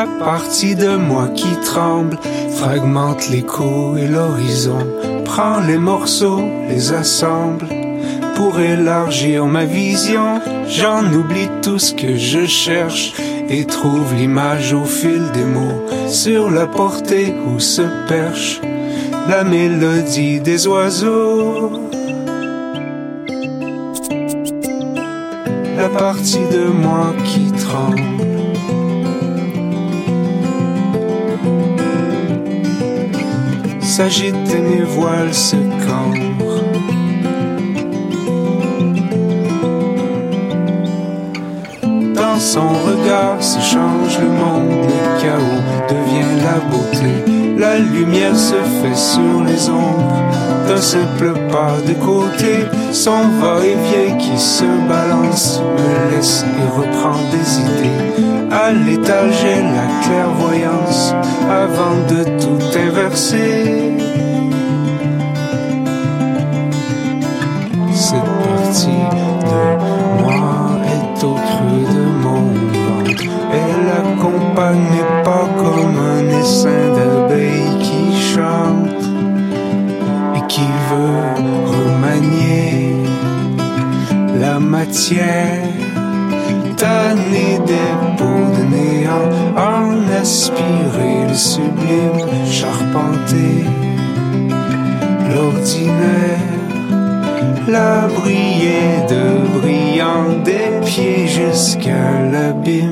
La partie de moi qui tremble fragmente l'écho et l'horizon. Prends les morceaux, les assemble pour élargir ma vision. J'en oublie tout ce que je cherche et trouve l'image au fil des mots sur la portée où se perche la mélodie des oiseaux. La partie de moi qui tremble. S'agite et mes voiles se cambrent. Dans son regard se change le monde, le chaos devient la beauté. La lumière se fait sur les ombres d'un simple pas de côté. Son va-et-vient qui se balance me laisse et reprend des idées. À l'étage j'ai la clairvoyance avant de tout inverser. Cette partie de moi est au creux de mon ventre. Elle accompagne mes pas comme un essaim d'abeilles qui chante et qui veut remanier la matière la briller de brillant des pieds jusqu'à l'abîme.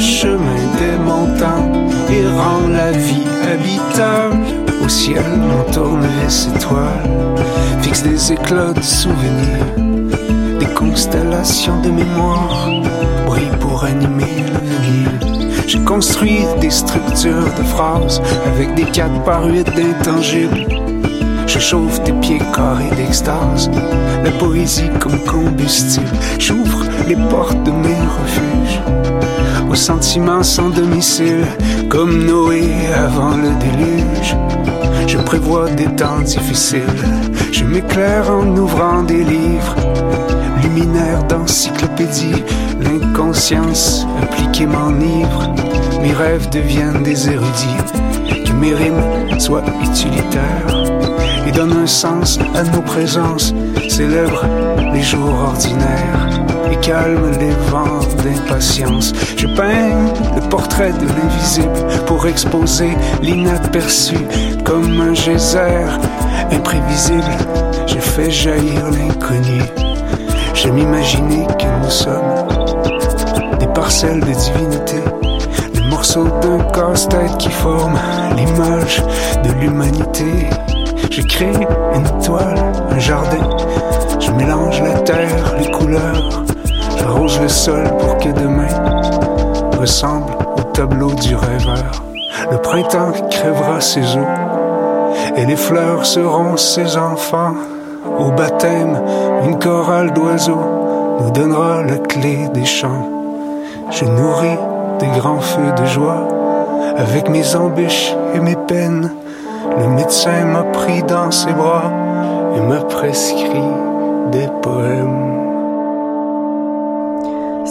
Chemin des montants et rends la vie habitable. Au ciel, on tourne les étoiles, fixe des éclats de souvenirs, des constellations de mémoire, brillent pour animer l'avenir. J'ai construit des structures de phrases avec des 4 par 8 d'intangibles. Je chauffe tes pieds carrés d'extase, la poésie comme combustible. J'ouvre les portes de mes refuges aux sentiments sans domicile, comme Noé avant le déluge. Je prévois des temps difficiles, je m'éclaire en ouvrant des livres, luminaire d'encyclopédie, l'inconscience appliquée m'enivre. Mes rêves deviennent des érudits, que mes rimes soient utilitaires. Et donne un sens à nos présences, célèbre les jours ordinaires calme les vents d'impatience. Je peins le portrait de l'invisible pour exposer l'inaperçu comme un geyser imprévisible. Je fais jaillir l'inconnu. Je m'imaginais que nous sommes des parcelles de divinité, des morceaux d'un casse-tête qui forment l'image de l'humanité. Je crée une toile, un jardin. Je mélange la terre, les couleurs. J'arrose le sol pour que demain ressemble au tableau du rêveur. Le printemps crèvera ses os et les fleurs seront ses enfants. Au baptême, une chorale d'oiseaux nous donnera la clé des champs. Je nourris des grands feux de joie avec mes embûches et mes peines. Le médecin m'a pris dans ses bras et m'a prescrit des poèmes.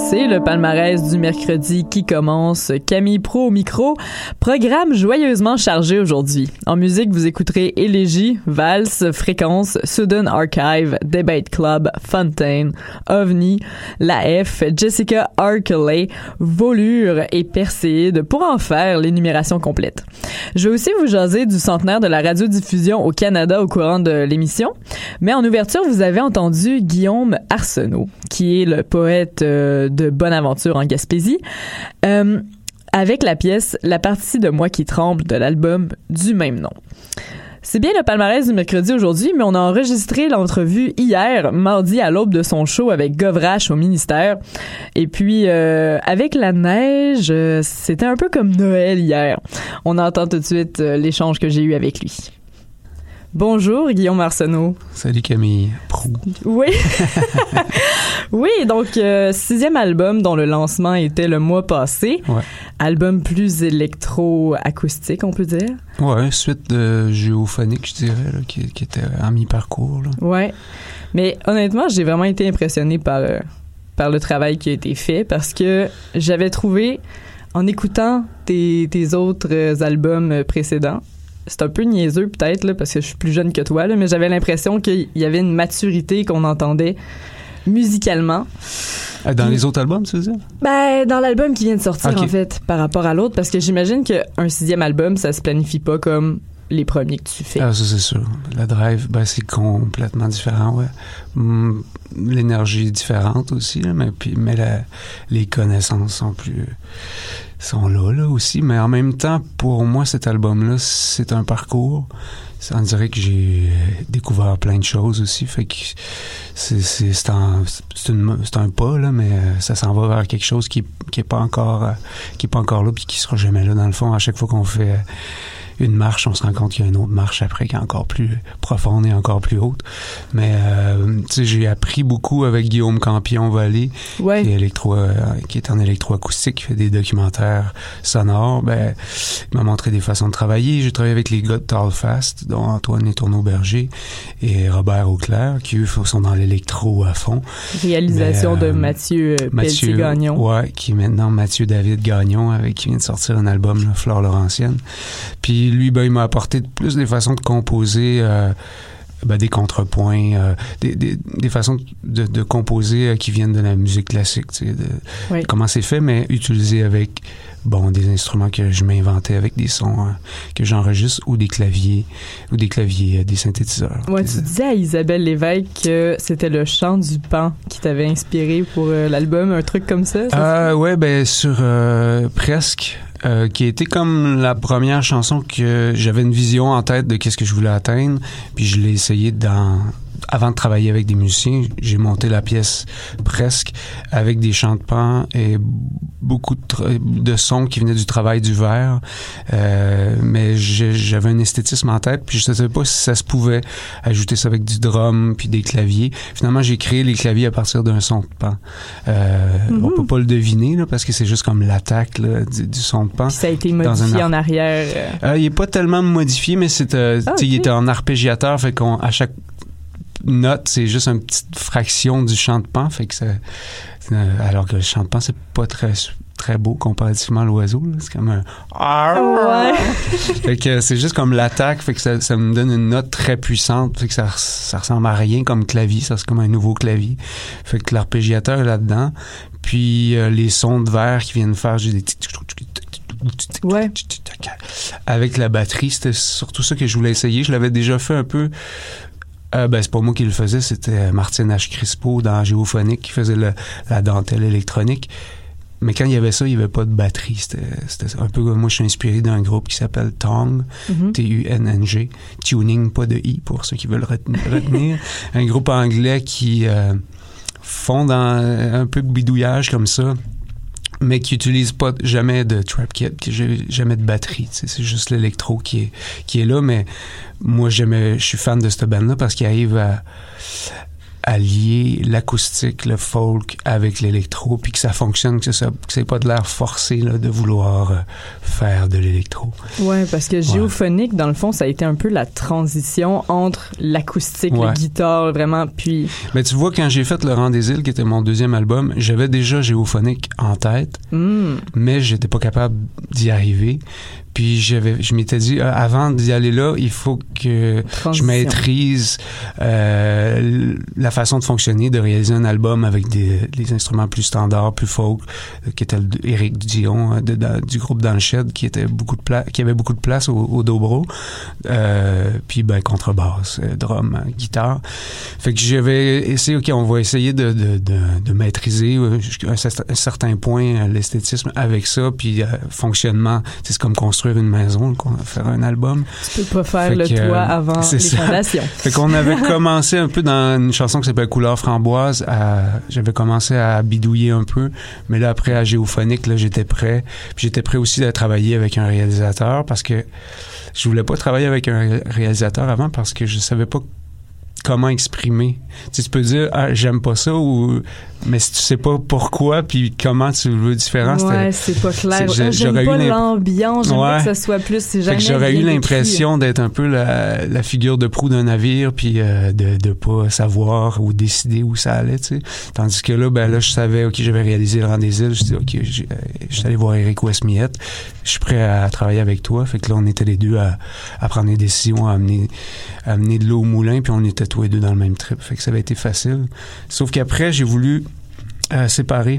C'est le palmarès du mercredi qui commence. Camille Pro au micro. Programme joyeusement chargé aujourd'hui. En musique, vous écouterez Élégie, Valse, Fréquence, Sudden Archive, Debate Club, Fontaine, OVNI, La F, Jessica Arkeley, Volure et Perséide pour en faire l'énumération complète. Je vais aussi vous jaser du centenaire de la radiodiffusion au Canada au courant de l'émission. Mais en ouverture, vous avez entendu Guillaume Arsenault, qui est le poète euh, de Bonaventure en Gaspésie, euh, avec la pièce La partie de moi qui tremble de l'album du même nom. C'est bien le palmarès du mercredi aujourd'hui, mais on a enregistré l'entrevue hier, mardi à l'aube de son show avec Govrache au ministère. Et puis, euh, avec la neige, euh, c'était un peu comme Noël hier. On entend tout de suite l'échange que j'ai eu avec lui. Bonjour, Guillaume Arsenault. Salut Camille. Prou. Oui. oui, donc euh, sixième album dont le lancement était le mois passé. Ouais. Album plus électro-acoustique, on peut dire. Ouais, suite de géophonique, je dirais, là, qui, qui était en mi-parcours. Ouais. Mais honnêtement, j'ai vraiment été impressionné par, euh, par le travail qui a été fait parce que j'avais trouvé, en écoutant tes, tes autres euh, albums précédents, c'est un peu niaiseux peut-être là, parce que je suis plus jeune que toi, là, mais j'avais l'impression qu'il y avait une maturité qu'on entendait musicalement. Ah, dans Puis- les autres albums, tu veux dire? Ben, dans l'album qui vient de sortir, en fait, par rapport à l'autre, parce que j'imagine qu'un sixième album, ça se planifie pas comme les premiers que tu fais. Ah, ça, c'est sûr. La drive, ben, c'est complètement différent, ouais. Hum, L'énergie est différente aussi, là, mais, puis, mais la- les connaissances sont plus. sont là, là aussi. Mais en même temps, pour moi, cet album-là, c'est un parcours. On dirait que j'ai euh, découvert plein de choses aussi. Fait que c'est c'est- un, un pas, là, mais euh, ça s'en va vers quelque chose qui, qui est pas encore euh, qui est pas encore là puis qui sera jamais là. Dans le fond, à chaque fois qu'on fait une marche, on se rend compte qu'il y a une autre marche après qui est encore plus profonde et encore plus haute. Mais euh, tu sais, j'ai appris beaucoup avec Guillaume Campion-Vallée, ouais. qui est, électro, euh, qui est en électroacoustique, qui fait des documentaires sonores. Ben, il m'a montré des façons de travailler. J'ai travaillé avec les gars de Tallfast, dont Antoine et Tourneau-Berger et Robert Auclair, qui eux sont dans l'électro à fond. Réalisation Mais, euh, de Mathieu, euh, Pelletier-Gagnon. Ouais, qui est maintenant Mathieu David Gagnon, avec qui vient de sortir un album, là, Flore Laurentienne. Puis lui, ben, il m'a apporté plus des façons de composer. euh, ben, des contrepoints, euh, des, des, des façons de, de composer euh, qui viennent de la musique classique, tu sais, de, Oui. comment c'est fait, mais utilisé avec bon des instruments que je m'inventais avec des sons euh, que j'enregistre ou des claviers ou des claviers, euh, des synthétiseurs. Ouais, tu disais à Isabelle Lévesque que c'était le chant du pan qui t'avait inspiré pour l'album, un truc comme ça. ça Euh, ouais, ben sur presque, euh, qui été comme la première chanson que j'avais une vision en tête de qu'est-ce que je voulais atteindre, puis je l'ai essayé dans avant de travailler avec des musiciens, j'ai monté la pièce presque avec des chants de pan et beaucoup de, de sons qui venaient du travail du verre. Euh, mais j'avais un esthétisme en tête, puis je savais pas si ça se pouvait ajouter ça avec du drum puis des claviers. Finalement, j'ai créé les claviers à partir d'un son de pan. Euh, Mhm. On peut pas le deviner là, parce que c'est juste comme l'attaque du, du son de pan. Puis ça a été modifié en arrière. euh. Euh, il est pas tellement modifié, mais c'est, euh, Ah, il était en arpégiateur, fait qu'on à chaque note, c'est juste une petite fraction du chant de pan, fait que ça, euh, alors que le chant de pan c'est pas très très beau comparativement à l'oiseau, c'est comme un Ouais. fait que c'est juste comme l'attaque, fait que ça, ça me donne une note très puissante, fait que ça, ça ressemble à rien comme clavier, ça c'est comme un nouveau clavier. Fait que l'arpégiateur est là-dedans, puis euh, les sons de verre qui viennent faire juste des Ouais. avec la batterie, c'était surtout ça que je voulais essayer. Je l'avais déjà fait un peu. Euh, ben, c'est pas moi qui le faisais, c'était Martine H. Crispo dans Géophonique qui faisait le- la dentelle électronique. mais quand il y avait ça, il n'y avait pas de batterie. C'était c'était un peu comme moi, je suis inspiré d'un groupe qui s'appelle Tong, Mhm. T-U-N-N-G, Tuning, pas de I pour ceux qui veulent retenir. retenir. un groupe anglais qui euh, font dans un peu de bidouillage comme ça, mais qui utilise pas jamais de trap kit, jamais de batterie. C'est juste l'électro qui est, qui est là, mais moi, je suis fan de cette bande-là parce qu'il arrive à, à lier l'acoustique, le folk avec l'électro, puis que ça fonctionne, que, ça, que c'est pas de l'air forcé là, de vouloir euh, faire de l'électro. Ouais, parce que géophonique, dans le fond, ça a été un peu la transition entre l'acoustique, Ouais. la guitare, vraiment, puis Mais tu vois, quand j'ai fait Le Rang des îles, qui était mon deuxième album, j'avais déjà Géophonique en tête, hmm, mais j'étais pas capable d'y arriver. Puis j'avais, je m'étais dit, euh, avant d'y aller là, il faut que je maîtrise euh, la façon de fonctionner, de réaliser un album avec des, des instruments plus standards, plus folk, euh, qui était Éric Dion de- de- du groupe Dans le Shed, qui était beaucoup de place, qui avait beaucoup de place au, au dobro. Puis ben contrebasse, drum, guitare. Fait que j'avais essayé, ok, on va essayer de, maîtriser jusqu'à un, cer- un certain point l'esthétisme avec ça, puis fonctionnement. C'est comme construire une maison, qu'on- faire un album. Tu peux pas faire Fait le que, toit euh, avant c'est les ça. fondations. Fait qu'on avait commencé un peu dans une chanson qui s'appelle Couleur framboise. J'avais commencé à bidouiller un peu, mais là après à Géophonique, là j'étais prêt. Puis j'étais prêt aussi à travailler avec un réalisateur parce que je voulais pas travailler avec un ré- réalisateur avant parce que je savais pas comment exprimer. Tu, sais, tu peux dire ah j'aime pas ça ou mais si tu sais pas pourquoi puis comment tu le veux différent, Ouais, c'est pas clair. Ah, j'aurais eu l'ambiance, j'aimerais que ça soit plus, j'aurais eu l'impression d'être un peu la, la figure de proue d'un navire, puis euh, de de pas savoir ou décider où ça allait, tu sais. Tandis que là, ben là, je savais, ok, j'avais réalisé le rang des îles. Je dis, ok, je suis allé voir Eric Westmiette. Je suis prêt à travailler avec toi. Fait que là, on était les deux à, à prendre des décisions, à amener, à amener de l'eau au moulin, puis on était tous les deux dans le même trip. Fait que ça avait été facile. Sauf qu'après, j'ai voulu euh, séparer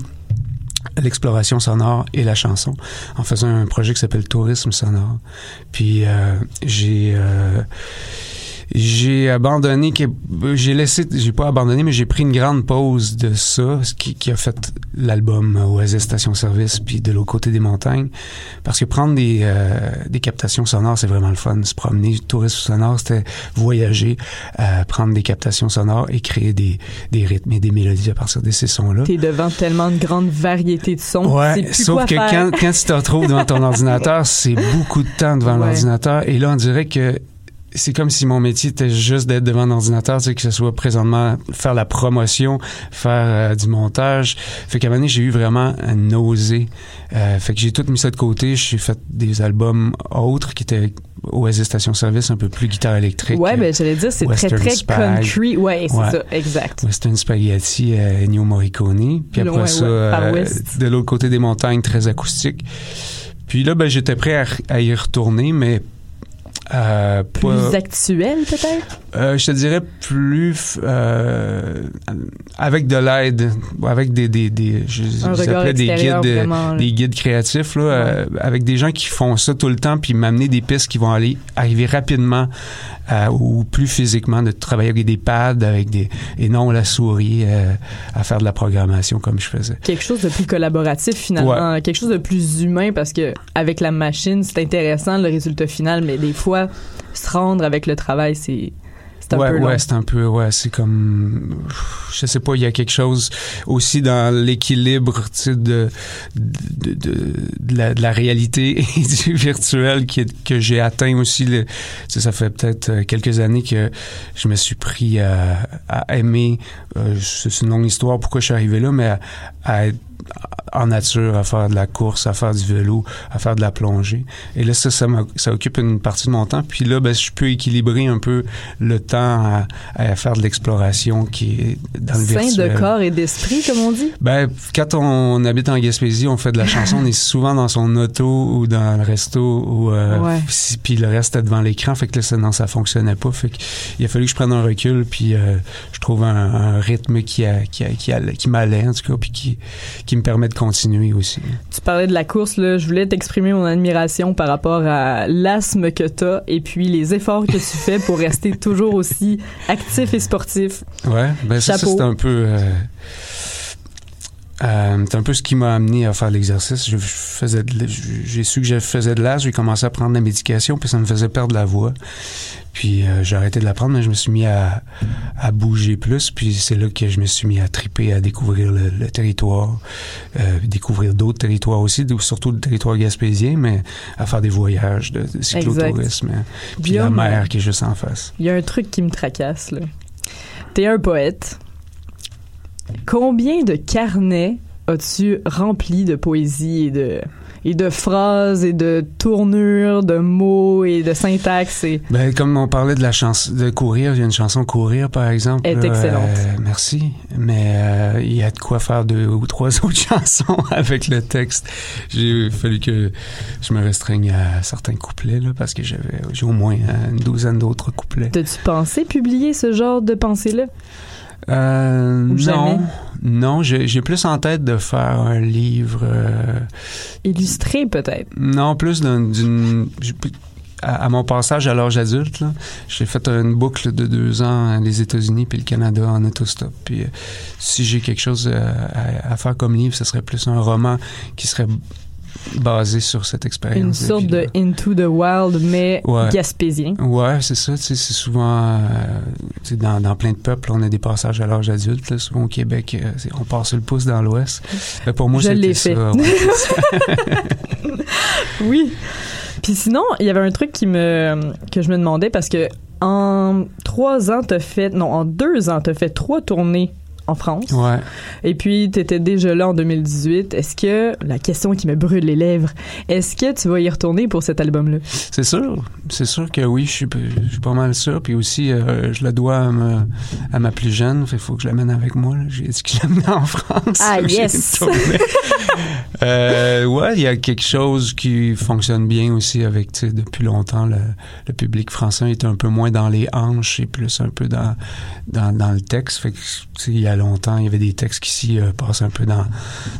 l'exploration sonore et la chanson en faisant un projet qui s'appelle Tourisme sonore. Puis euh, j'ai euh, j'ai abandonné, que- j'ai laissé, j'ai pas abandonné, mais j'ai pris une grande pause de ça, ce qui, qui a fait l'album Oasis Station Service, puis de l'autre côté des montagnes, parce que prendre des, euh, des captations sonores, c'est vraiment le fun. Se promener, tourisme sonore, c'était voyager, euh, prendre des captations sonores et créer des, des rythmes et des mélodies à partir de ces sons-là. T'es devant tellement de grandes variétés de sons. Ouais, plus sauf quoi que faire. quand, quand tu te retrouves devant ton ordinateur, c'est beaucoup de temps devant Ouais. l'ordinateur. Et là, on dirait que c'est comme si mon métier était juste d'être devant un ordinateur, tu sais, que ce soit présentement faire la promotion, faire euh, du montage. Fait qu'à un moment donné, j'ai eu vraiment un nausée. Euh, fait que j'ai tout mis ça de côté. J'ai fait des albums autres qui étaient Oasis Station Service, un peu plus guitare électrique. Ouais, ben j'allais dire, c'est très, très Spag. country. Ouais, c'est Ouais. ça, exact. Western Spaghetti, euh, Ennio Morricone. Puis après Ouais, ça, ouais, euh, de l'autre côté des montagnes, très acoustique. Puis là, ben, j'étais prêt à, à y retourner, mais euh, Plus actuel, peut-être? Euh, je te dirais plus euh, avec de l'aide, avec des, des, des je, je des guides, euh, vraiment. des guides créatifs là, euh, avec des gens qui font ça tout le temps puis m'amener des pistes qui vont aller arriver rapidement ou plus physiquement de travailler avec des pads avec des et non la souris à faire de la programmation comme je faisais. quelque chose de plus collaboratif finalement, quelque chose de plus humain parce que avec la machine c'est intéressant le résultat final, mais des fois se rendre avec le travail c'est c'est un ouais, peu long. ouais, c'est un peu, ouais, c'est comme, je sais pas, il y a quelque chose aussi dans l'équilibre, tu sais, de, de, de, de la, de la réalité et du virtuel qui que j'ai atteint aussi. Le, tu sais, ça fait peut-être euh, quelques années que je me suis pris à, à aimer, euh, c'est une longue histoire pourquoi je suis arrivé là, mais à, à être en nature, à faire de la course, à faire du vélo, à faire de la plongée. Et là, ça, ça, ça occupe une partie de mon temps. Puis là, ben, je peux équilibrer un peu le temps à, à faire de l'exploration qui est dans le Sain virtuel. de corps et d'esprit comme on dit. Ben, quand on habite en Gaspésie, on fait de la chanson, on est souvent dans son auto ou dans le resto ou euh, Ouais. puis le reste est devant l'écran, fait que là ça, non, ça fonctionnait pas, fait que il a fallu que je prenne un recul puis euh, je trouve un, un rythme qui a, qui a- qui, allait- qui m'allait en tout cas puis qui qui me permet de continuer aussi. Tu parlais de la course là, je voulais t'exprimer mon admiration par rapport à l'asthme que t'as et puis les efforts que tu fais pour rester toujours aussi actif et sportif. Ouais, ben ça, c'est un peu. euh, Euh, c'est un peu ce qui m'a amené à faire l'exercice. Je, je faisais, j'ai su que je faisais de l'asthme, j'ai commencé à prendre la médication, puis ça me faisait perdre la voix. Puis euh, j'ai arrêté de la prendre, mais je me suis mis à, à bouger plus. Puis c'est là que je me suis mis à triper, à découvrir le, le territoire, euh, découvrir d'autres territoires aussi, surtout le territoire gaspésien, mais à faire des voyages de, de cyclotourisme. hein. Puis la mer qui est juste en face. Il y a un truc qui me tracasse, là. T'es un poète. Combien de carnets as-tu remplis de poésie et de, et de phrases et de tournures, de mots et de syntaxe et... Ben, comme on parlait de la chanson de courir, il y a une chanson courir par exemple. Est là, excellente. euh, merci, mais euh, il y a de quoi faire deux ou trois autres chansons avec le texte. J'ai fallu que je me restreigne à certains couplets là parce que j'avais j'ai au moins euh, une douzaine d'autres couplets. T'as-tu pensé publier ce genre de pensée-là? Euh, non, non, j'ai plus en tête de faire un livre. euh, Illustré, peut-être. Non, plus d'un- d'une. À, à mon passage à l'âge adulte, là, j'ai fait une boucle de deux ans les États-Unis puis le Canada en autostop. Puis euh, si j'ai quelque chose euh, à, à faire comme livre, ce serait plus un roman qui serait basé sur cette expérience. Une sorte de. Into the Wild, mais Ouais. gaspésien. Ouais, c'est ça. C'est souvent, euh, dans, dans plein de peuples, on a des passages à l'âge adulte. là. Souvent au Québec, euh, on passe le pouce dans l'Ouest. Pour moi, c'était ça. ouais, ça. Oui. Puis sinon, il y avait un truc qui me que je me demandais parce que en trois ans, t'as fait non, en deux ans, t'as fait trois tournées en France. ouais. Et puis, t'étais déjà là en 2018. Est-ce que la question qui me brûle les lèvres, est-ce que tu vas y retourner pour cet album-là? C'est sûr, c'est sûr que oui, je suis, je suis pas mal sûr. Puis aussi, euh, je le dois à, me- à ma plus jeune. Il faut que je l'amène avec moi. J'ai dit que je en France. Ah, yes! euh, ouais, il y a quelque chose qui fonctionne bien aussi avec, tu sais, depuis longtemps, le, le public français est un peu moins dans les hanches et plus un peu dans, dans, dans le texte. Fait que, tu il y a longtemps, il y avait des textes qui ici euh, passent un peu dans,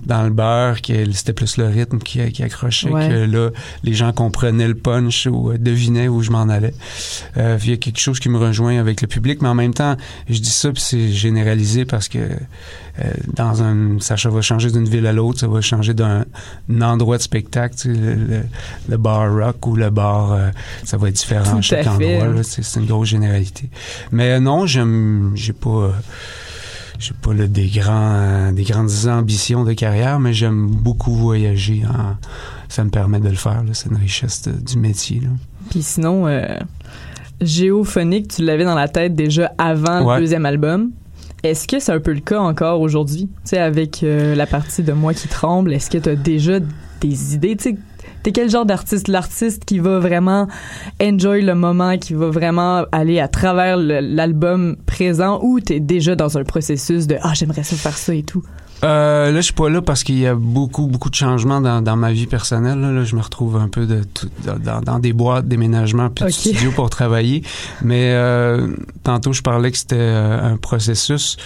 dans le beurre, que c'était plus le rythme qui, qui accrochait, Ouais. que là, les gens comprenaient le punch ou euh, devinaient où je m'en allais. Euh, il y a quelque chose qui me rejoint avec le public, mais en même temps, je dis ça puis c'est généralisé parce que euh, dans un, ça va changer d'une ville à l'autre, ça va changer d'un un endroit de spectacle, tu sais, le, le- le bar rock ou le bar, euh, ça va être différent à chaque fait. endroit. là. C'est une grosse généralité. Mais euh, non, j'aime, j'ai pas. Euh, j'ai pas là, des grands euh, des grandes ambitions de carrière, mais j'aime beaucoup voyager. en- ça me permet de le faire. C'est une richesse de- du métier. Puis sinon, euh, Géophonique, tu l'avais dans la tête déjà avant Ouais. le deuxième album. Est-ce que c'est un peu le cas encore aujourd'hui? Tu sais, avec euh, la partie de Moi qui tremble, est-ce que tu as déjà des idées? Tu sais, t'es quel genre d'artiste? L'artiste qui va vraiment enjoy le moment, qui va vraiment aller à travers l'album présent ou t'es déjà dans un processus de « Ah, j'aimerais ça faire ça et tout ». Euh, là, je suis pas là parce qu'il y a beaucoup, beaucoup de changements dans, dans ma vie personnelle. Là, Là, je me retrouve un peu de tout- dans, des boîtes, déménagements, puis Ok. de studio pour travailler. Mais euh, tantôt, je parlais que c'était euh, un processus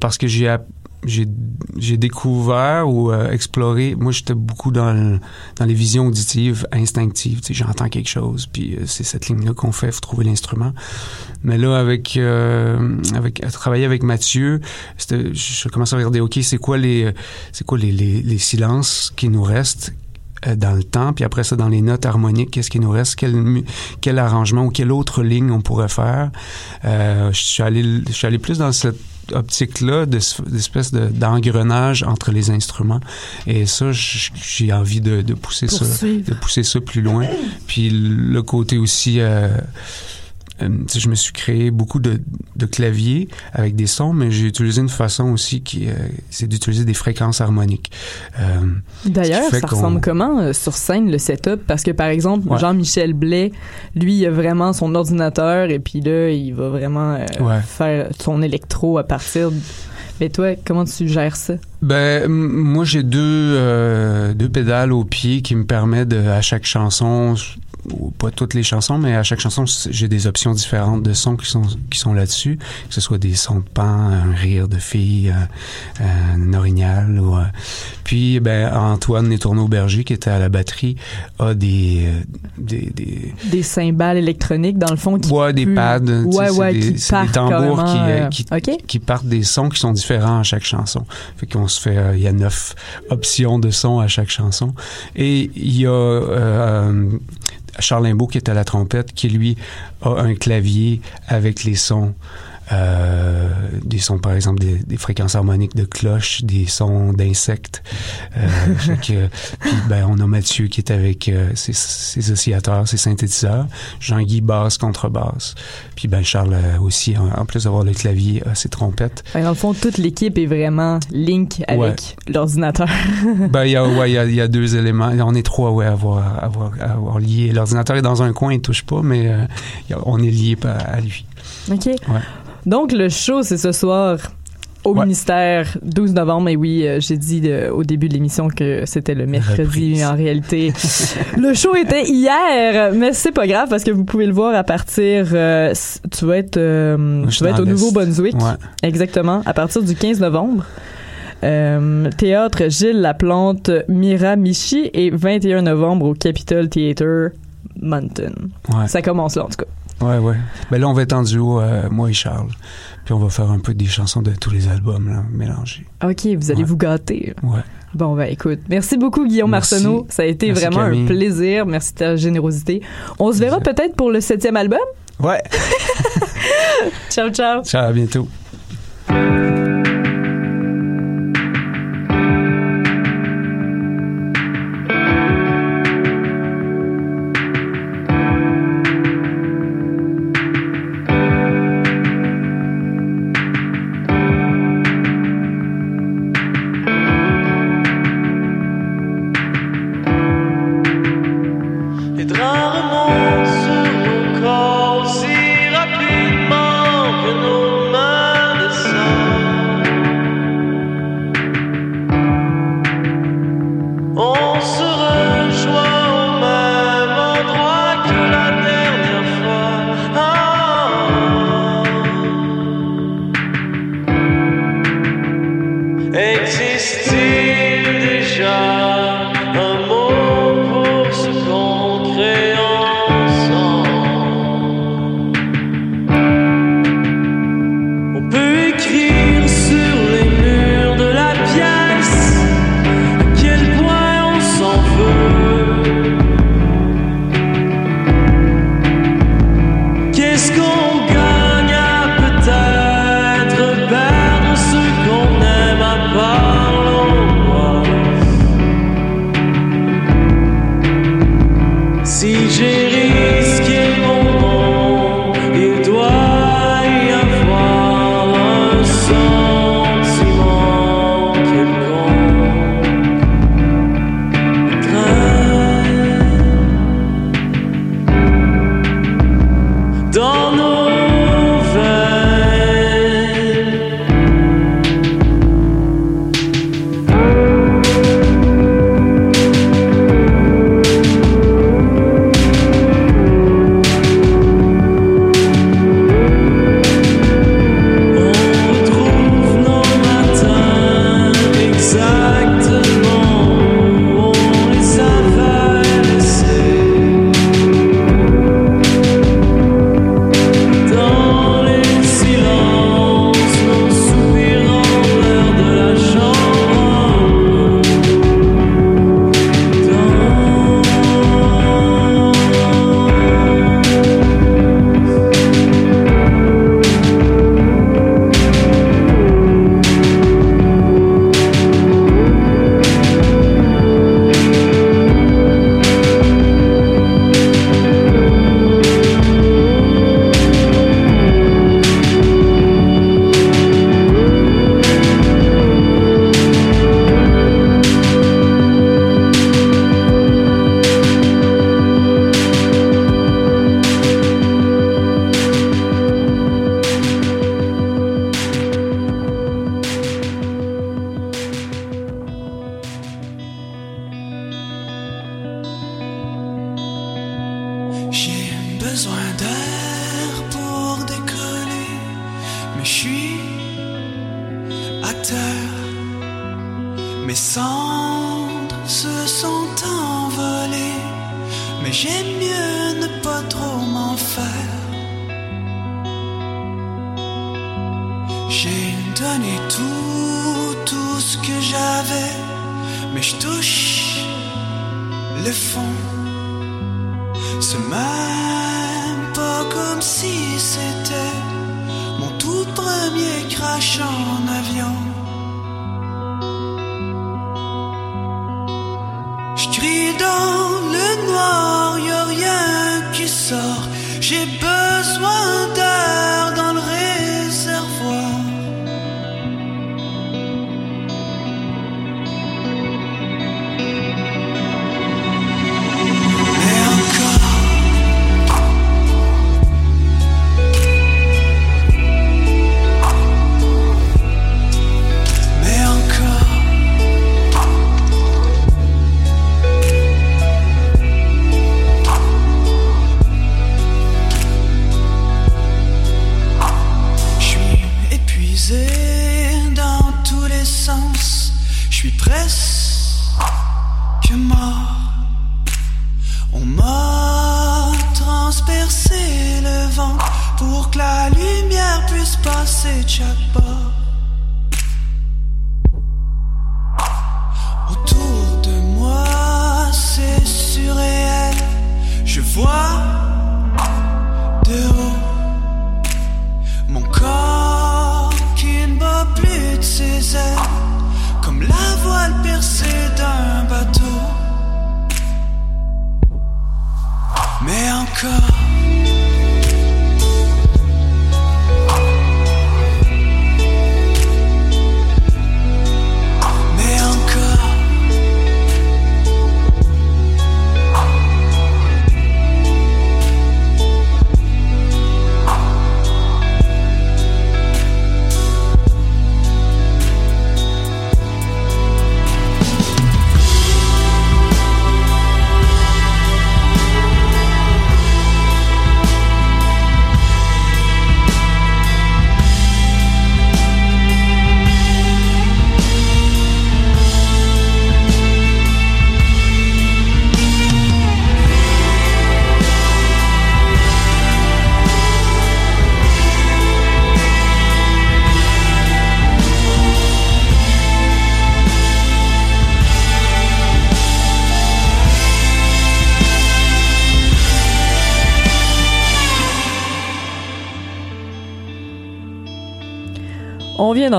parce que j'ai app- j'ai découvert ou euh, exploré. Moi, j'étais beaucoup dans le- dans les visions auditives, instinctives. J'entends quelque chose, puis euh, c'est cette ligne-là qu'on fait, faut trouver l'instrument. Mais là, avec euh, avec à travailler avec Mathieu, je commence à regarder, ok, c'est quoi les c'est quoi les, les, les silences qui nous restent euh, dans le temps, puis après ça, dans les notes harmoniques, qu'est-ce qui nous reste, quel, quel arrangement ou quelle autre ligne on pourrait faire? Euh, je suis allé, je suis allé plus dans cette optique-là, de- d'espèce de- d'engrenage entre les instruments. Et ça, j'ai envie de, de pousser ça, de pousser ça plus loin. Puis le côté aussi, euh, je me suis créé beaucoup de, de claviers avec des sons, mais j'ai utilisé une façon aussi qui, euh, c'est d'utiliser des fréquences harmoniques. Euh, D'ailleurs, ça ressemble comment euh, sur scène le setup? Parce que par exemple, Ouais. Jean-Michel Blais, lui, il a vraiment son ordinateur et puis là, il va vraiment euh, Ouais. faire son électro à partir. de- Mais toi, comment tu gères ça? Ben, moi, j'ai deux, euh, deux pédales au pied qui me permettent de, à chaque chanson, pas toutes les chansons, mais à chaque chanson, j'ai des options différentes de sons qui sont, qui sont là-dessus, que ce soit des sons de pan, un rire de fille, euh, un orignal, ou, euh, Puis, ben, Antoine Letourneau-Berger, qui était à la batterie, a des, euh, des, des, Des cymbales électroniques, dans le fond, qui ouais, des pads, Ouais, ouais, des, qui c'est des partent tambours qui, euh, euh, qui, qui partent des sons qui sont différents à chaque chanson. Fait qu'on se fait, euh, il y a neuf options de sons à chaque chanson. Et il y a euh, Charles qui est à la trompette, qui lui a un clavier avec les sons. Euh, des sons par exemple des, des fréquences harmoniques de cloches des sons d'insectes. Euh, que, puis ben on a Mathieu qui est avec euh, ses, ses oscillateurs ses synthétiseurs. Jean-Guy basse contrebasse. Puis ben Charles aussi en, en plus d'avoir le clavier ses trompettes. Que Dans le fond, toute l'équipe est vraiment link avec l'ordinateur. ben il y a ouais il y a, il y a deux éléments. On est trois ouais à avoir à avoir, à avoir lié l'ordinateur est dans un coin il touche pas mais euh, on est lié à, à lui. OK. Donc, le show, c'est ce soir au Ouais. ministère, 12 novembre. Et oui, euh, j'ai dit euh, au début de l'émission que c'était le mercredi, Reprise. mais en réalité, le show était hier. Mais c'est pas grave parce que vous pouvez le voir à partir. euh, tu vas être, tu vas être au. Nouveau-Brunswick. ouais Exactement, à partir du 15 novembre. Théâtre Gilles Laplante, Miramichi et 21 novembre au Capitol Theatre Mountain. ouais Ça commence là en tout cas. Ouais, ouais. Ben là, on va être en duo, euh, moi et Charles. Puis on va faire un peu des chansons de tous les albums, là, mélangés. OK, vous allez Ouais. vous gâter. Ouais. Bon, ben écoute, merci beaucoup Guillaume Merci. Marceneau. Ça a été Merci, vraiment Camille. un plaisir. Merci de ta générosité. On se verra peut-être pour le septième album. Ouais. Ciao, ciao. Ciao, à bientôt.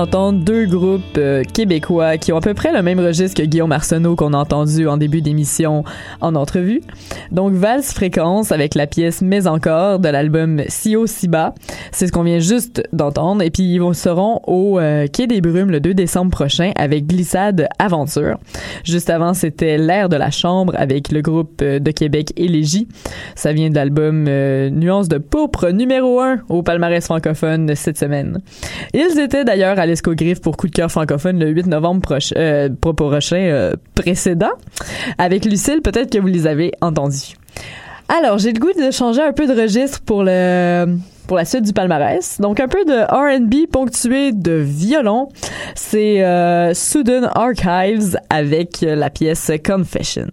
D'entendre deux groupes euh, québécois qui ont à peu près le même registre que Guillaume Arsenault qu'on a entendu en début d'émission en entrevue. Donc Valse Fréquence avec la pièce Mais encore de l'album Si haut si bas. C'est ce qu'on vient juste d'entendre. Et puis ils seront au euh, Quai des Brumes le 2 décembre prochain avec Glissade Aventure. Juste avant, c'était L'air de la chambre avec le groupe euh, de Québec Élégie. Ça vient de l'album euh, Nuance de pourpre numéro 1 au palmarès francophone cette semaine. Ils étaient d'ailleurs à l'Escogriffe pour Coup de cœur francophone le 8 novembre prochain, euh, prochain, euh, précédent. Avec Lucille, peut-être que vous les avez entendus. Alors, j'ai le goût de changer un peu de registre pour la suite du palmarès. Donc un peu de R&B ponctué de violon. C'est euh, Southern Archives avec la pièce Confessions.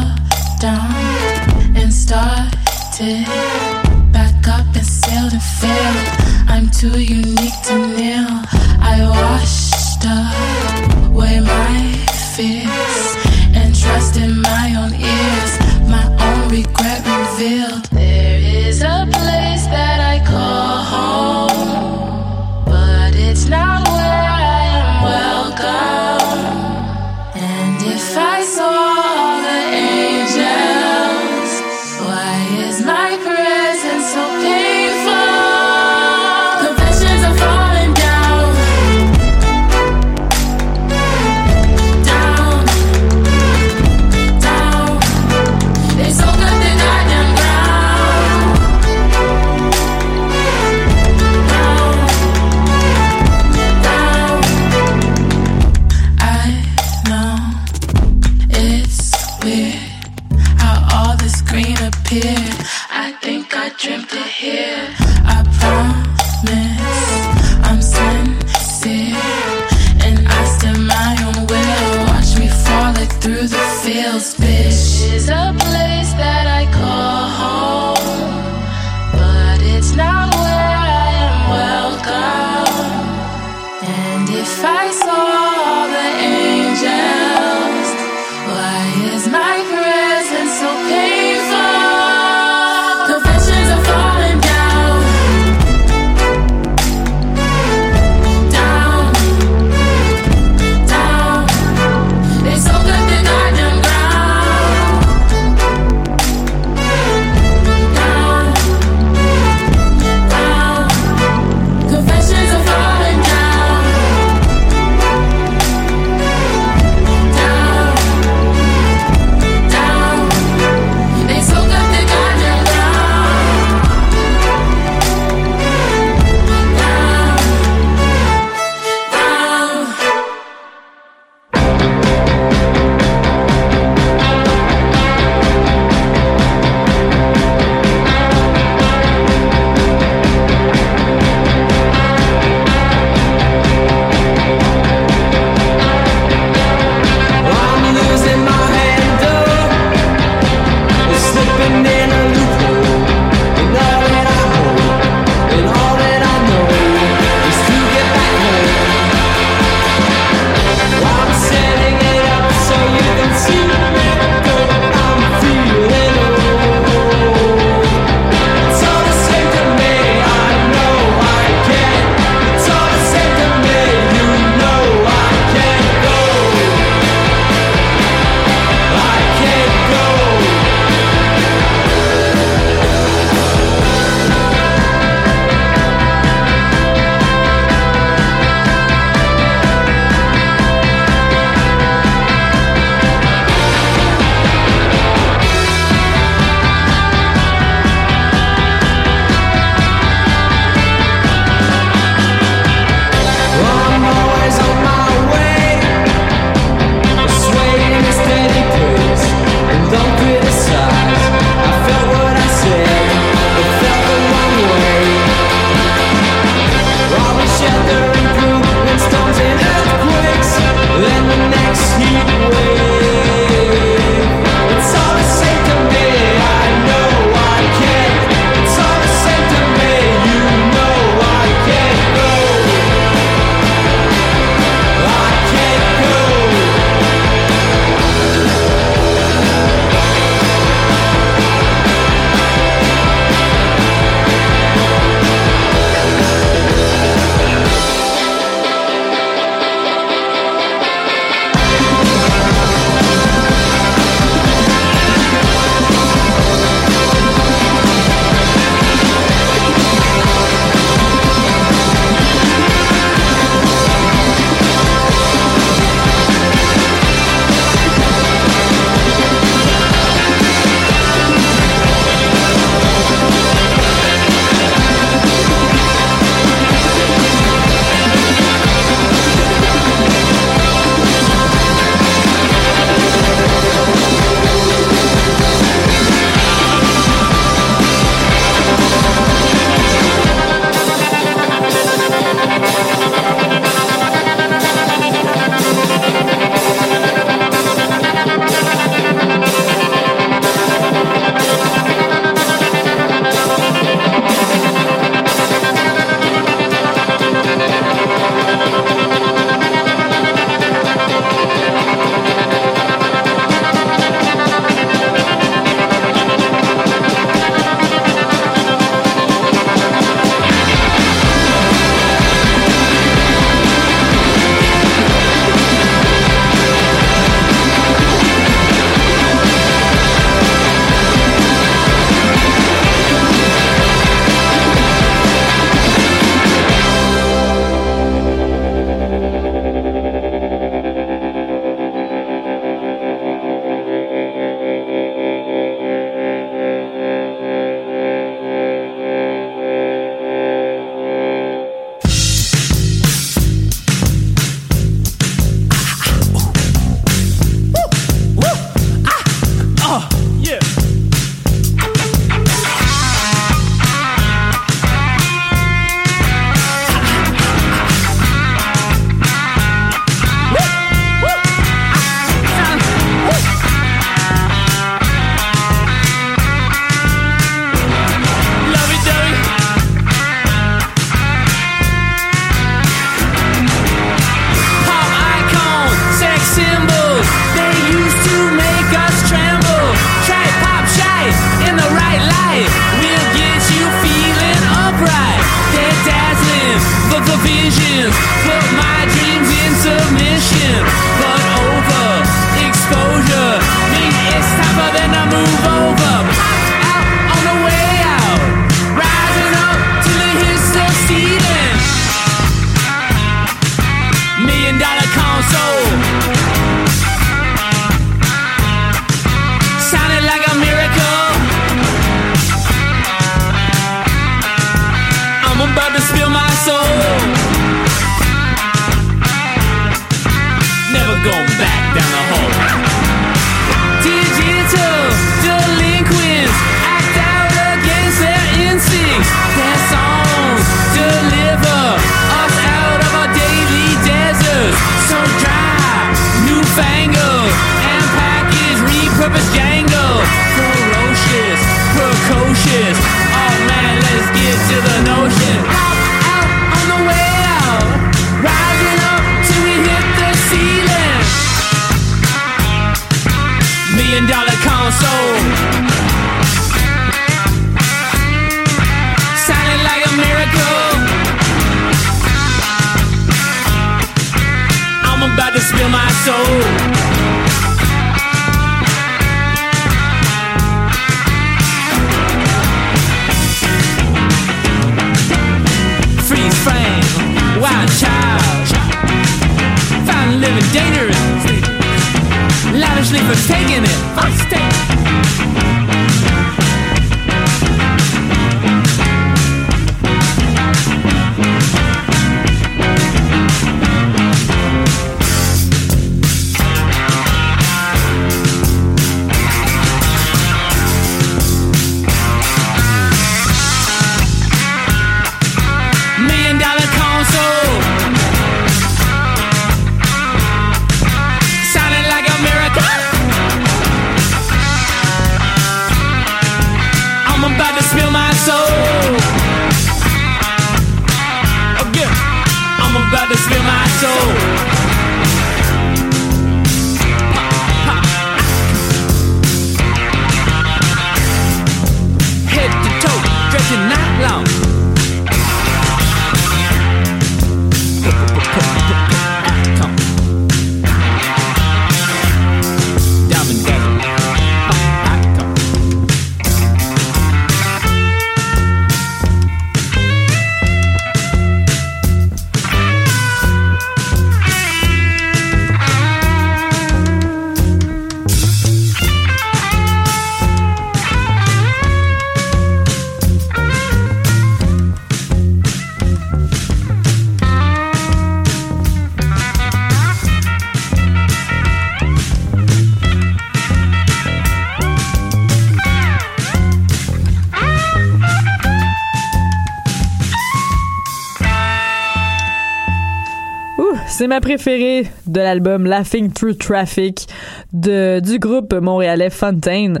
C'est ma préférée de l'album Laughing Through Traffic du groupe montréalais Fontaine.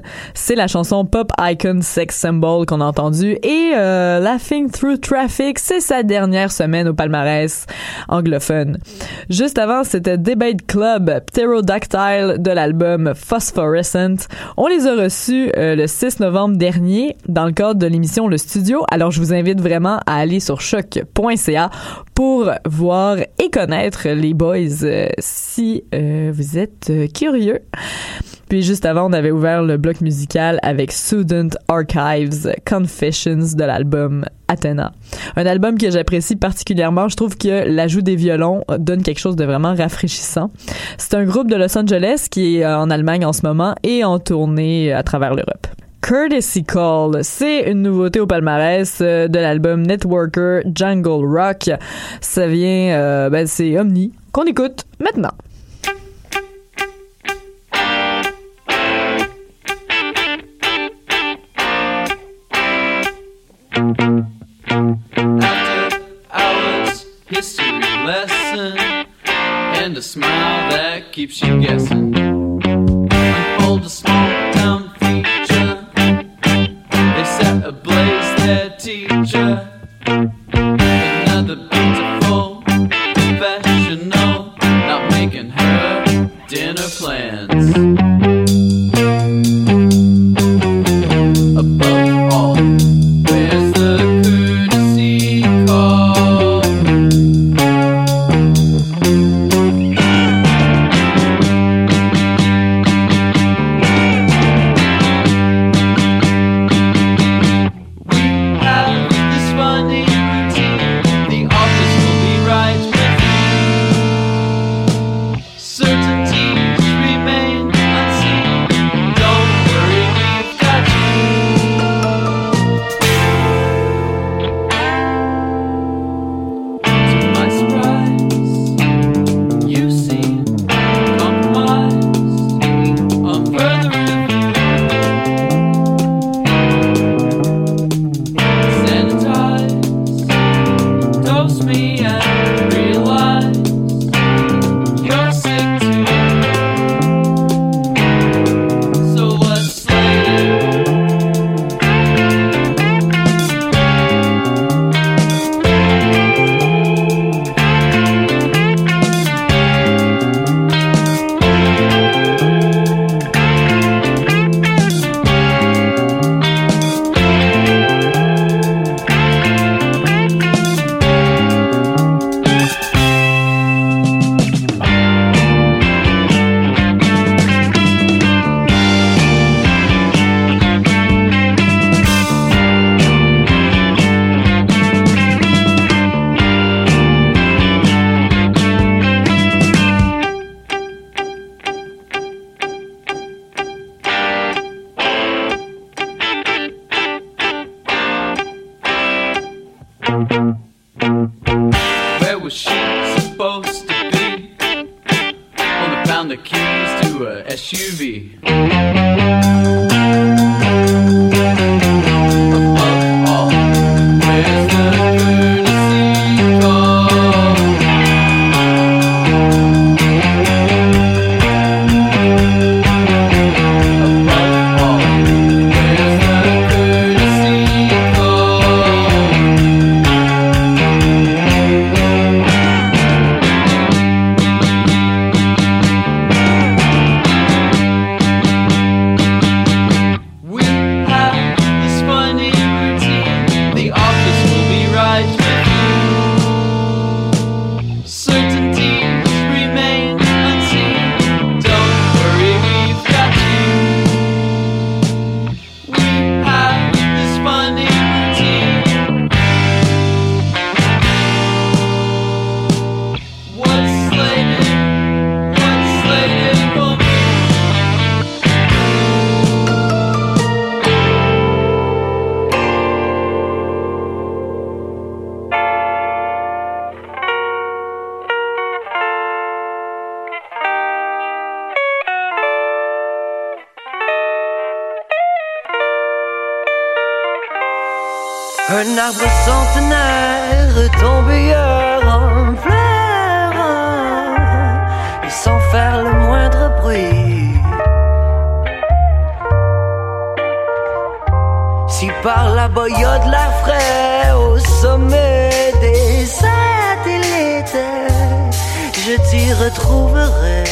La chanson Pop Icon Sex Symbol qu'on a entendue et euh, Laughing Through Traffic, c'est sa dernière semaine au palmarès anglophone. Juste avant, c'était Debate Club, Pterodactyle de l'album Phosphorescent. On les a reçus euh, le 6 novembre dernier dans le cadre de l'émission Le Studio. Alors je vous invite vraiment à aller sur choc.ca pour voir et connaître les boys euh, si vous êtes curieux. Puis juste avant, on avait ouvert le bloc musical avec Student Archives Confessions de l'album Athena. Un album que j'apprécie particulièrement. Je trouve que l'ajout des violons donne quelque chose de vraiment rafraîchissant. C'est un groupe de Los Angeles qui est euh, en Allemagne en ce moment et en tournée à travers l'Europe. Courtesy Call, c'est une nouveauté au palmarès euh, de l'album Networker Jungle Rock. Ça vient, euh, ben c'est Omni qu'on écoute maintenant. A smile that keeps you guessing. Unfold a small town feature. They set ablaze their teacher. Par là-bas y a de l'air frais Au sommet des satellites. Je t'y retrouverai.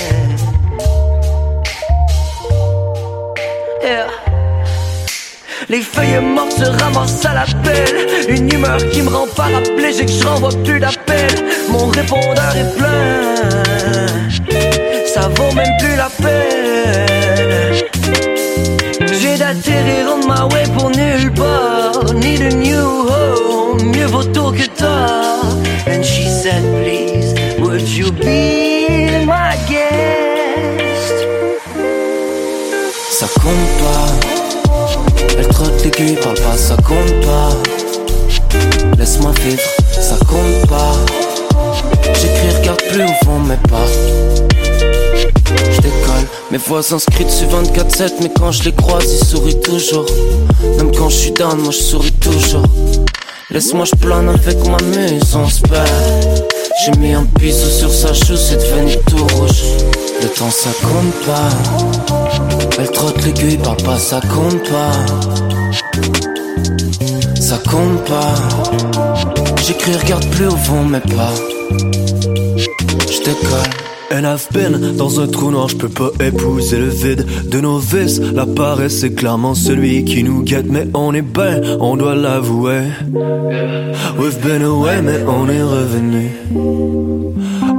Les feuilles mortes se ramassent à la pelle Une humeur qui me rend paraplégique que je renvoie plus d'appels Mon répondeur est plein. Ça vaut même plus la peine d'atterrir on my way pour nulle part Need a new home, mieux vaut tôt que tard And she said please, would you be my guest? Ça compte pas. Elle trotte l'aiguille, parle pas, ça compte pas. Laisse-moi vivre, ça compte pas. J'écris, regarde plus au fond, mais pas. Mes voisins scrits dessus 24-7, mais quand je les croise, ils sourient toujours. Même quand je suis down, moi je souris toujours. Laisse-moi, je plane avec ma muse, on se perd. J'ai mis un bisou sur sa chou, c'est devenu tout rouge. Le temps ça compte pas. Elle trotte l'aiguille, parle pas, ça compte pas. Ça compte pas. J'écris, regarde plus au fond, mais pas. Je décolle. And I've been dans un trou noir, je peux pas épouser le vide de nos vices. La paresse est clairement celui qui nous guette, mais on est ben, on doit l'avouer. We've been away, mais on est revenu.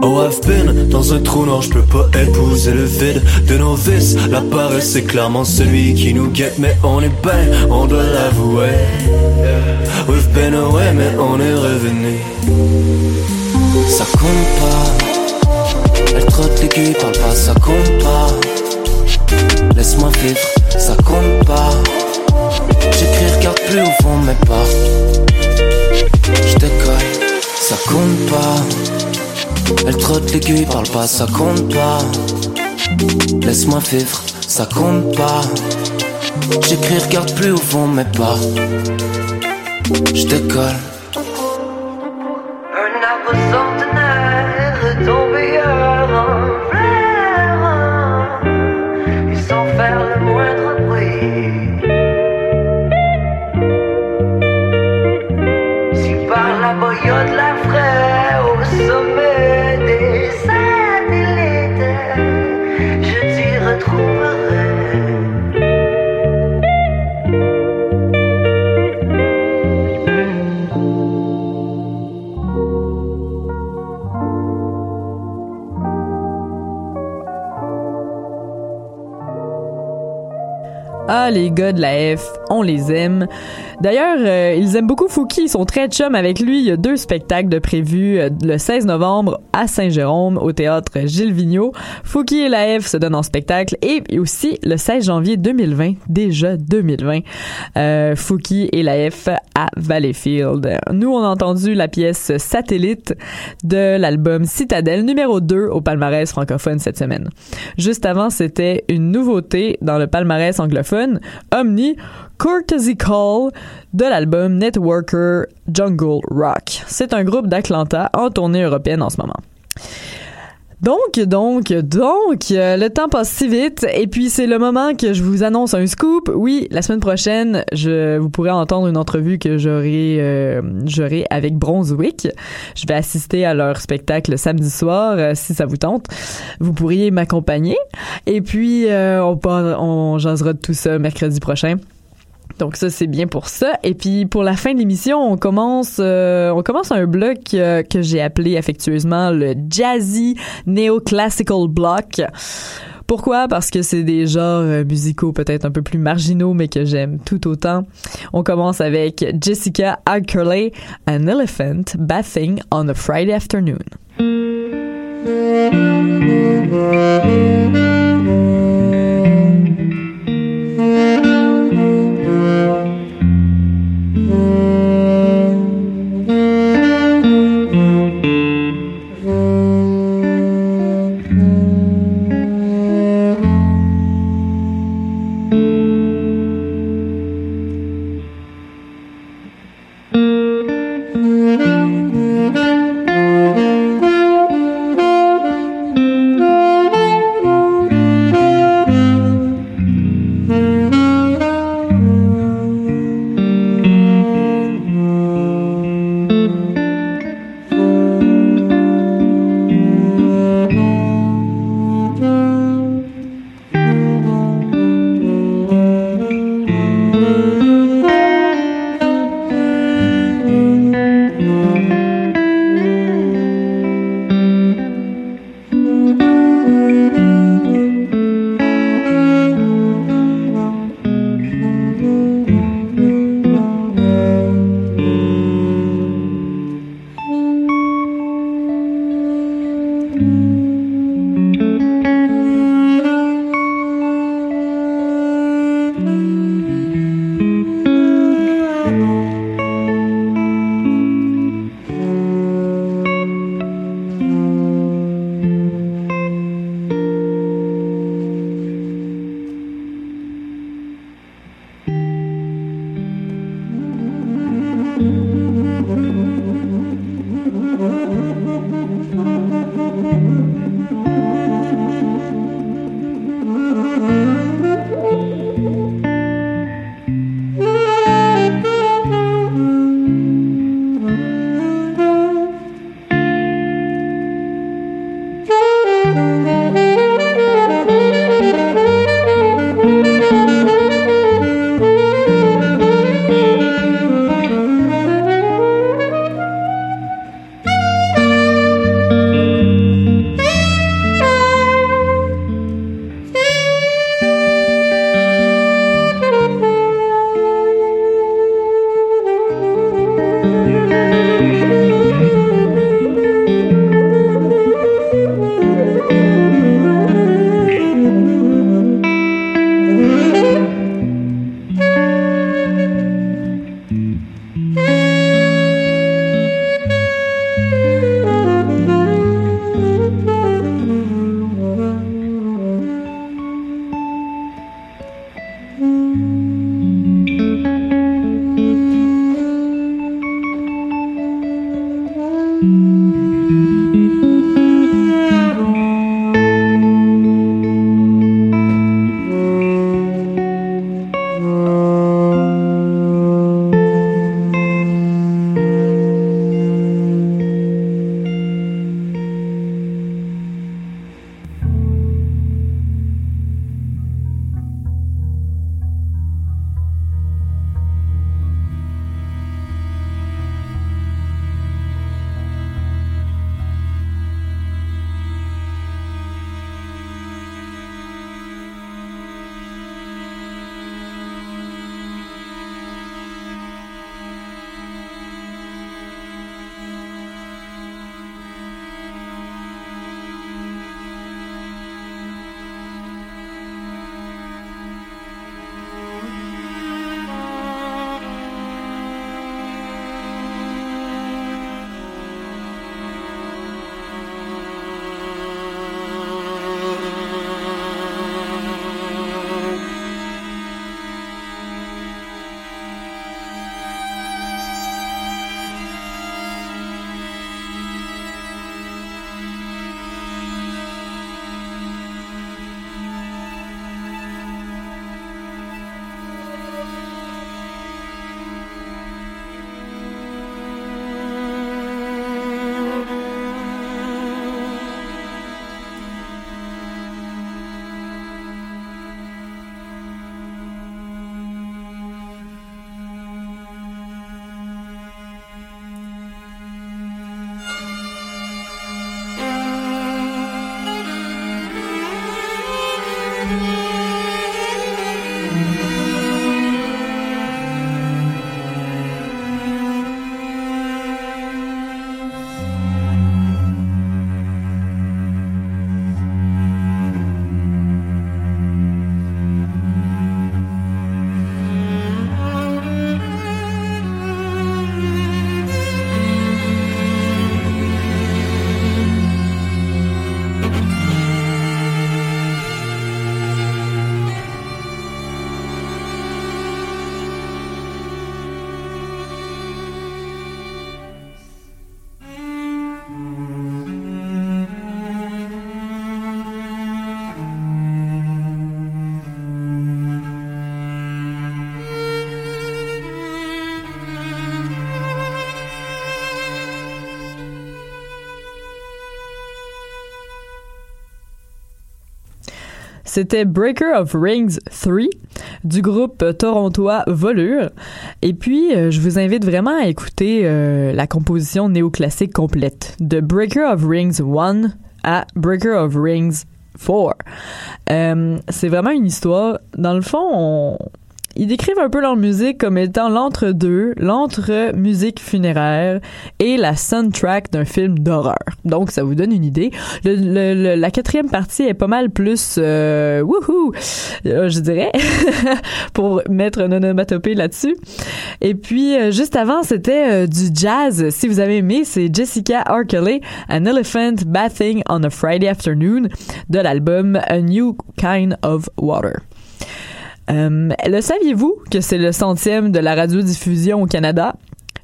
Oh, I've been dans un trou noir, je peux pas épouser le vide de nos vices. La paresse est clairement celui qui nous guette, mais on est ben, on doit l'avouer. We've been away, mais on est revenu. Ça compte pas. Elle trotte l'aiguille, parle pas, ça compte pas. Laisse-moi vivre, ça compte pas. J'écris, regarde plus au fond, mais pas. Je décolle, ça compte pas. Elle trotte l'aiguille, parle pas, ça compte pas. Laisse-moi vivre, ça compte pas. J'écris, regarde plus au fond, mais pas. Je décolle. Ah, les gars de la F. on les aime. D'ailleurs, euh, ils aiment beaucoup Fouki, ils sont très chum avec lui. Il y a deux spectacles de prévus euh, le 16 novembre à Saint-Jérôme au théâtre Gilles Vigneault. Fouki et la F se donnent en spectacle et aussi le 16 janvier 2020, déjà 2020, euh, Fouki et la F à Valleyfield. Nous, on a entendu la pièce Satellite de l'album Citadelle numéro 2 au palmarès francophone cette semaine. Juste avant, c'était une nouveauté dans le palmarès anglophone, Omni Courtesy Call de l'album Networker Jungle Rock. C'est un groupe d'Atlanta en tournée européenne en ce moment. Donc, donc, donc, euh, le temps passe si vite et puis c'est le moment que je vous annonce un scoop. Oui, la semaine prochaine, je vous pourrez entendre une entrevue que j'aurai euh, j'aurai avec Brunswick. Je vais assister à leur spectacle samedi soir euh, si ça vous tente. Vous pourriez m'accompagner et puis on on jasera de tout ça mercredi prochain. Donc ça c'est bien pour ça. Et puis pour la fin de l'émission, on commence euh, on commence un bloc euh, que j'ai appelé affectueusement le jazzy neoclassical block. Pourquoi? Parce que c'est des genres euh, musicaux peut-être un peu plus marginaux, mais que j'aime tout autant. On commence avec Jessica Alkerley, An Elephant Bathing on a Friday Afternoon. C'était Breaker of Rings 3 du groupe torontois Volure. Et puis, euh, je vous invite vraiment à écouter euh, la composition néoclassique complète de Breaker of Rings 1 à Breaker of Rings 4. Euh, c'est vraiment une histoire. Dans le fond, on, ils décrivent un peu leur musique comme étant l'entre-deux, l'entre-musique funéraire et la soundtrack d'un film d'horreur. Donc, ça vous donne une idée. Le, le- le- la quatrième partie est pas mal plus euh, wouhou, euh, je dirais, pour mettre un onomatopée là-dessus. Et puis, euh, juste avant, c'était euh, du jazz. Si vous avez aimé, c'est Jessica Arkeley, An Elephant Bathing on a Friday Afternoon de l'album A New Kind of Water. Euh, le saviez-vous que c'est le centième de la radiodiffusion au Canada?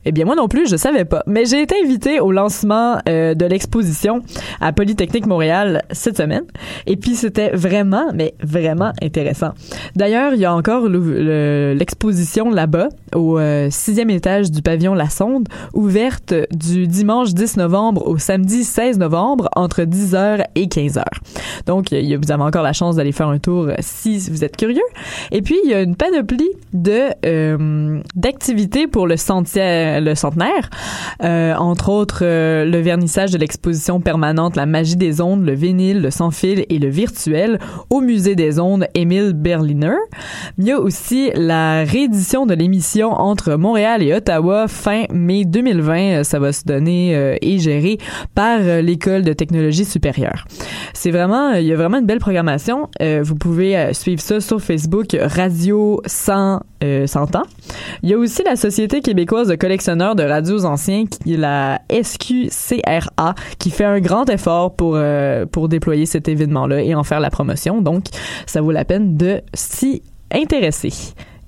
Eh bien, moi non plus, je savais pas. Mais j'ai été invitée au lancement euh, de l'exposition à Polytechnique Montréal cette semaine. Et puis, c'était vraiment, mais vraiment intéressant. D'ailleurs, il y a encore l'exposition là-bas, au euh, sixième étage du pavillon La Sonde, ouverte du dimanche 10 novembre au samedi 16 novembre, entre 10h et 15h. Donc, y a- vous avez encore la chance d'aller faire un tour euh, si vous êtes curieux. Et puis, il y a une panoplie de d'activités pour le, le centenaire. Euh, entre autres, euh, le vernissage de l'exposition permanente La magie des ondes, le vinyle, le sans-fil et le virtuel au Musée des ondes Émile Berliner. Il y a aussi la réédition de l'émission entre Montréal et Ottawa fin mai 2020. Euh, Ça va se donner et gérer par l'École de technologie supérieure. C'est vraiment, il y a vraiment une belle programmation. Vous pouvez suivre ça sur Facebook Radio 100, euh, 100 ans. Il y a aussi la Société québécoise de collectionneurs de radios anciens, qui la SQCRA, qui fait un grand effort pour, euh, pour déployer cet événement-là et en faire la promotion. Donc, ça vaut la peine de s'y intéresser.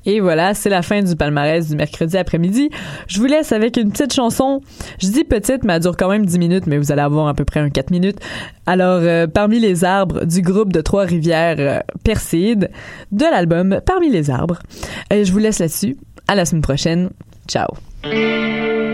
Et voilà, c'est la fin du palmarès du mercredi après-midi. Je vous laisse avec une petite chanson. Je dis petite, mais elle dure quand même 10 minutes, mais vous allez avoir à peu près un 4 minutes. Alors, euh, Parmi les arbres du groupe de Trois-Rivières euh, de l'album Parmi les arbres. Je vous laisse là-dessus. À la semaine prochaine. Ciao. Música